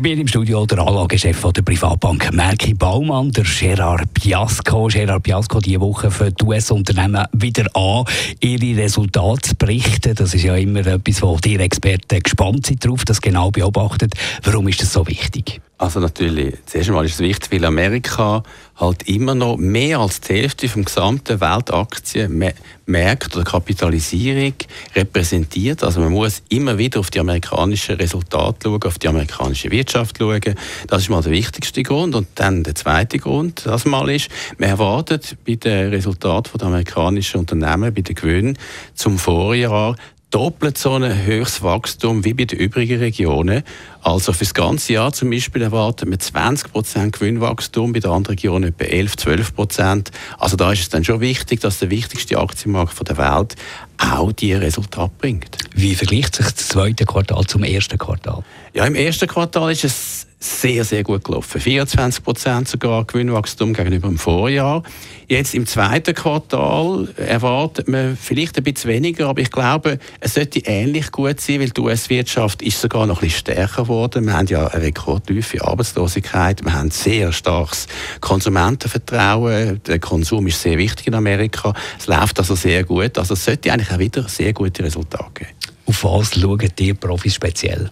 bei mir im Studio der Anlagechef der Privatbank Merki Baumann, der Gerard Piasco. Gerard Piasco, diese Woche für die US-Unternehmen wieder an, ihre Resultate berichten. Das ist ja immer etwas, wo die Experten gespannt sind darauf, das genau beobachtet. Warum ist das so wichtig? Also natürlich, zuerst einmal ist es wichtig, weil Amerika halt immer noch mehr als die Hälfte vom gesamten Weltaktienmarkt oder Kapitalisierung repräsentiert. Also man muss immer wieder auf die amerikanischen Resultate schauen, auf die amerikanische Wirtschaft schauen. Das ist mal der wichtigste Grund. Und dann der zweite Grund, das mal ist, man erwartet bei den Resultaten der amerikanischen Unternehmen, bei den Gewinnen zum Vorjahr doppelt so ein höchstes Wachstum wie bei den übrigen Regionen. Also für das ganze Jahr zum Beispiel erwartet man 20% Gewinnwachstum, bei den anderen Regionen etwa 11, 12%. Also da ist es dann schon wichtig, dass der wichtigste Aktienmarkt der Welt auch diese Resultate bringt. Wie vergleicht sich das zweite Quartal zum ersten Quartal? Ja, im ersten Quartal ist es sehr, sehr gut gelaufen. 24 Prozent sogar Gewinnwachstum gegenüber dem Vorjahr. Jetzt im zweiten Quartal erwartet man vielleicht ein bisschen weniger, aber ich glaube, es sollte ähnlich gut sein, weil die US-Wirtschaft ist sogar noch ein bisschen stärker geworden. Wir haben ja eine rekordtiefe Arbeitslosigkeit, wir haben sehr starkes Konsumentenvertrauen, der Konsum ist sehr wichtig in Amerika. Es läuft also sehr gut. Also es sollte eigentlich auch wieder sehr gute Resultate geben. Auf was schauen die Profis speziell?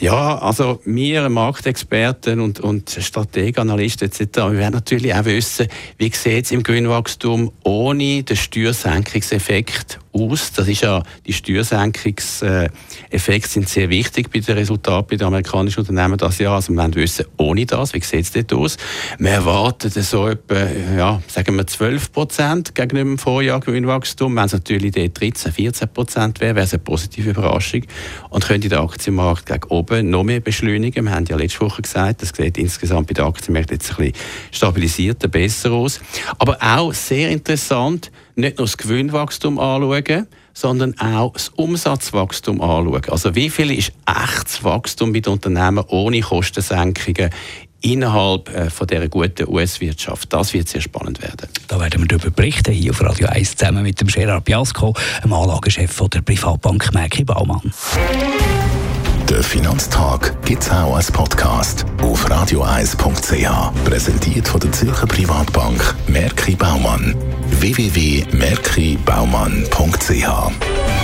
Ja, also wir Marktexperten und, und Strategen, Analysten etc., wir werden natürlich auch wissen, wie sieht es im Gewinnwachstum ohne den Steuersenkungseffekt aus. Das ist ja, die Steuersenkungseffekte sind sehr wichtig bei den Resultaten bei den amerikanischen Unternehmen das Jahr. Also wir wollen wissen, ohne das, wie sieht es dort aus? Wir erwarten so etwa, ja, sagen wir 12 Prozent gegenüber dem Vorjahr Gewinnwachstum. Wenn es natürlich dort 13, 14 Prozent wäre, wäre es eine positive Überraschung und könnte der Aktienmarkt gegen oben noch mehr beschleunigen. Wir haben ja letzte Woche gesagt, das sieht insgesamt bei den Aktienmärkten jetzt ein bisschen stabilisierter, besser aus. Aber auch sehr interessant, nicht nur das Gewinnwachstum anschauen, sondern auch das Umsatzwachstum anschauen. Also wie viel ist echtes Wachstum den Unternehmen ohne Kostensenkungen innerhalb äh, von dieser guten US-Wirtschaft. Das wird sehr spannend werden. Da werden wir darüber berichten, hier auf Radio 1 zusammen mit dem Gerard Piasco, dem Anlagechef der Privatbank Merki Baumann. Der Finanztag gibt es auch als Podcast auf radioeis.ch. Präsentiert von der Zürcher Privatbank Merki Baumann. www.merkibaumann.ch